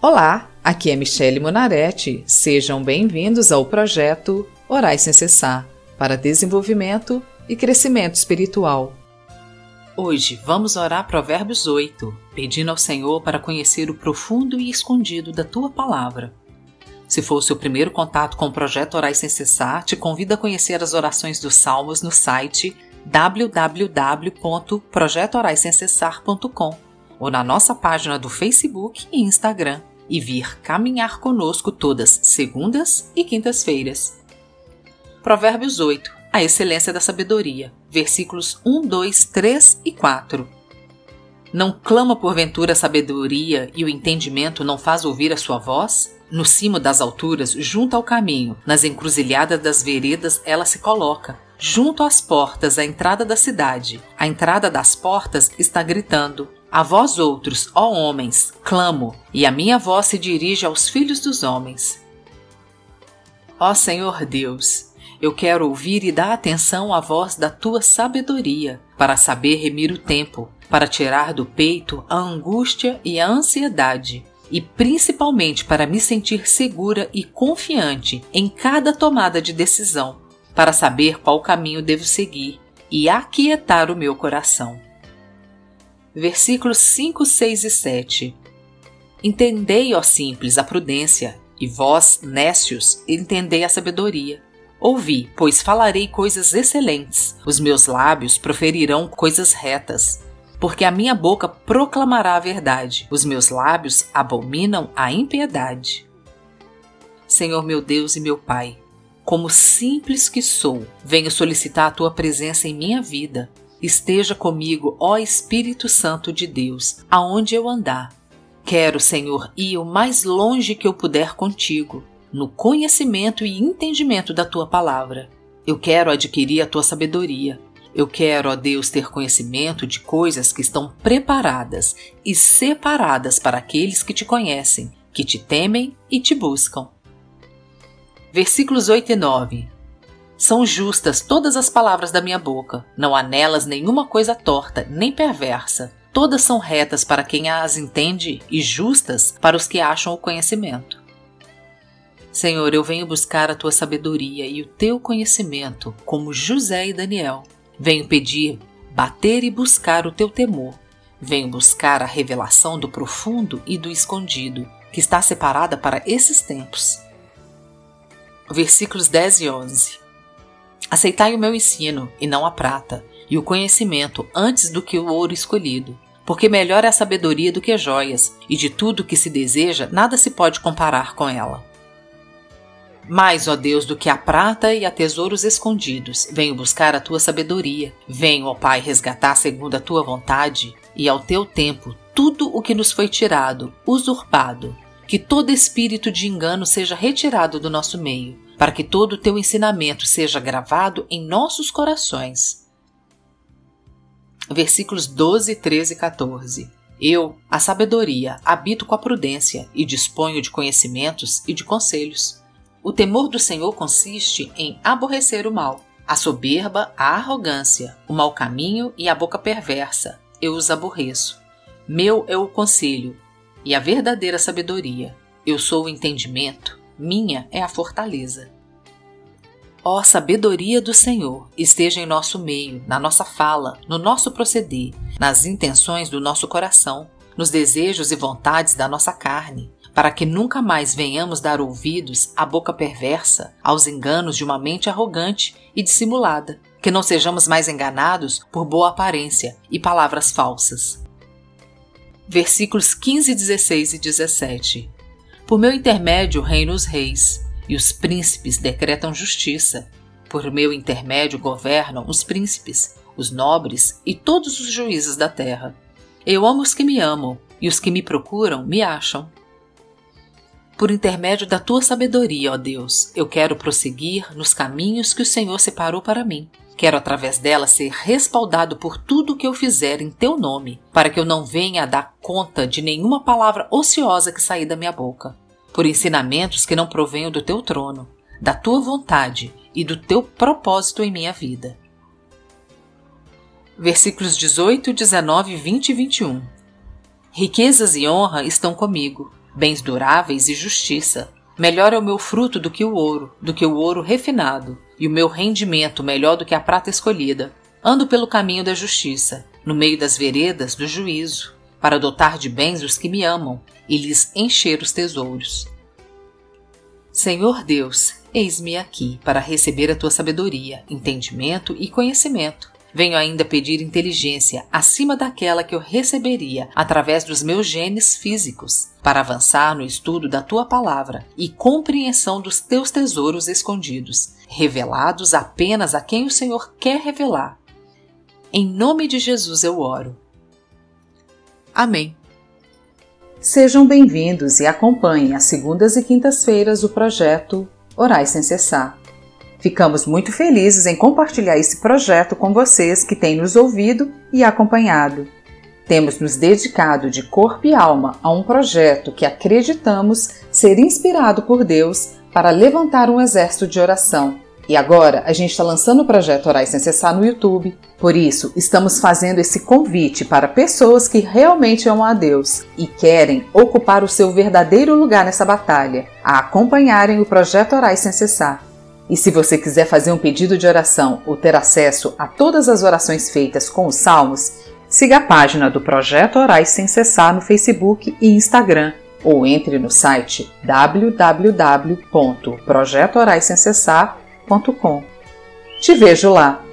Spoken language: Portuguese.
Olá, aqui é Michele Monaretti. Sejam bem-vindos ao projeto Orais Sem Cessar para desenvolvimento e crescimento espiritual. Hoje vamos orar Provérbios 8, pedindo ao Senhor para conhecer o profundo e escondido da tua palavra. Se for o seu primeiro contato com o projeto Orais Sem Cessar, te convido a conhecer as orações dos Salmos no site www.projetoraissemcessar.com ou na nossa página do Facebook e Instagram e vir caminhar conosco todas segundas e quintas-feiras. Provérbios 8 A excelência da sabedoria, versículos 1, 2, 3 e 4. Não clama porventura a sabedoria e o entendimento não faz ouvir a sua voz? No cimo das alturas, junto ao caminho, nas encruzilhadas das veredas, ela se coloca. Junto às portas, à entrada da cidade. A entrada das portas está gritando: a vós outros, ó homens, clamo, e a minha voz se dirige aos filhos dos homens. Ó Senhor Deus, eu quero ouvir e dar atenção à voz da tua sabedoria, para saber remir o tempo, para tirar do peito a angústia e a ansiedade, e principalmente para me sentir segura e confiante em cada tomada de decisão, para saber qual caminho devo seguir e aquietar o meu coração versículos 5, 6 e 7. Entendei, ó simples, a prudência, e vós, nécios, entendei a sabedoria. Ouvi, pois falarei coisas excelentes, os meus lábios proferirão coisas retas. Porque a minha boca proclamará a verdade, os meus lábios abominam a impiedade. Senhor meu Deus e meu Pai, como simples que sou, venho solicitar a tua presença em minha vida Esteja comigo, ó Espírito Santo de Deus, aonde eu andar. Quero, Senhor, ir o mais longe que eu puder contigo, no conhecimento e entendimento da tua palavra. Eu quero adquirir a tua sabedoria. Eu quero, ó Deus, ter conhecimento de coisas que estão preparadas e separadas para aqueles que te conhecem, que te temem e te buscam. Versículos 8 e 9 são justas todas as palavras da minha boca, não há nelas nenhuma coisa torta, nem perversa. Todas são retas para quem as entende e justas para os que acham o conhecimento. Senhor, eu venho buscar a tua sabedoria e o teu conhecimento, como José e Daniel. Venho pedir, bater e buscar o teu temor. Venho buscar a revelação do profundo e do escondido, que está separada para esses tempos. Versículos 10 e 11. Aceitai o meu ensino, e não a prata, e o conhecimento antes do que o ouro escolhido. Porque melhor é a sabedoria do que joias, e de tudo que se deseja, nada se pode comparar com ela. Mais, ó Deus, do que a prata e a tesouros escondidos, venho buscar a tua sabedoria. Venho, ó Pai, resgatar segundo a tua vontade, e ao teu tempo, tudo o que nos foi tirado, usurpado. Que todo espírito de engano seja retirado do nosso meio para que todo o teu ensinamento seja gravado em nossos corações. Versículos 12, 13 e 14. Eu, a sabedoria, habito com a prudência e disponho de conhecimentos e de conselhos. O temor do Senhor consiste em aborrecer o mal, a soberba, a arrogância, o mau caminho e a boca perversa. Eu os aborreço. Meu é o conselho e a verdadeira sabedoria. Eu sou o entendimento minha é a fortaleza. Ó sabedoria do Senhor, esteja em nosso meio, na nossa fala, no nosso proceder, nas intenções do nosso coração, nos desejos e vontades da nossa carne, para que nunca mais venhamos dar ouvidos à boca perversa, aos enganos de uma mente arrogante e dissimulada, que não sejamos mais enganados por boa aparência e palavras falsas. Versículos 15, 16 e 17 por meu intermédio reinam os reis, e os príncipes decretam justiça. Por meu intermédio governam os príncipes, os nobres e todos os juízes da terra. Eu amo os que me amam, e os que me procuram me acham. Por intermédio da tua sabedoria, ó Deus, eu quero prosseguir nos caminhos que o Senhor separou para mim. Quero, através dela, ser respaldado por tudo o que eu fizer em teu nome, para que eu não venha a dar conta de nenhuma palavra ociosa que sair da minha boca, por ensinamentos que não provenham do teu trono, da tua vontade e do teu propósito em minha vida. Versículos 18, 19, 20 e 21. Riquezas e honra estão comigo, bens duráveis e justiça. Melhor é o meu fruto do que o ouro, do que o ouro refinado, e o meu rendimento melhor do que a prata escolhida. Ando pelo caminho da justiça, no meio das veredas do juízo, para dotar de bens os que me amam e lhes encher os tesouros. Senhor Deus, eis-me aqui para receber a tua sabedoria, entendimento e conhecimento. Venho ainda pedir inteligência acima daquela que eu receberia através dos meus genes físicos, para avançar no estudo da tua palavra e compreensão dos teus tesouros escondidos, revelados apenas a quem o Senhor quer revelar. Em nome de Jesus eu oro. Amém. Sejam bem-vindos e acompanhem as segundas e quintas-feiras o projeto Orais Sem Cessar. Ficamos muito felizes em compartilhar esse projeto com vocês que têm nos ouvido e acompanhado. Temos nos dedicado de corpo e alma a um projeto que acreditamos ser inspirado por Deus para levantar um exército de oração e agora a gente está lançando o projeto Orais Sem Cessar no YouTube. Por isso, estamos fazendo esse convite para pessoas que realmente amam a Deus e querem ocupar o seu verdadeiro lugar nessa batalha, a acompanharem o projeto Orais Sem Cessar. E se você quiser fazer um pedido de oração ou ter acesso a todas as orações feitas com os salmos, siga a página do Projeto Orais Sem Cessar no Facebook e Instagram ou entre no site www.projetoraissemcessar.com. Te vejo lá!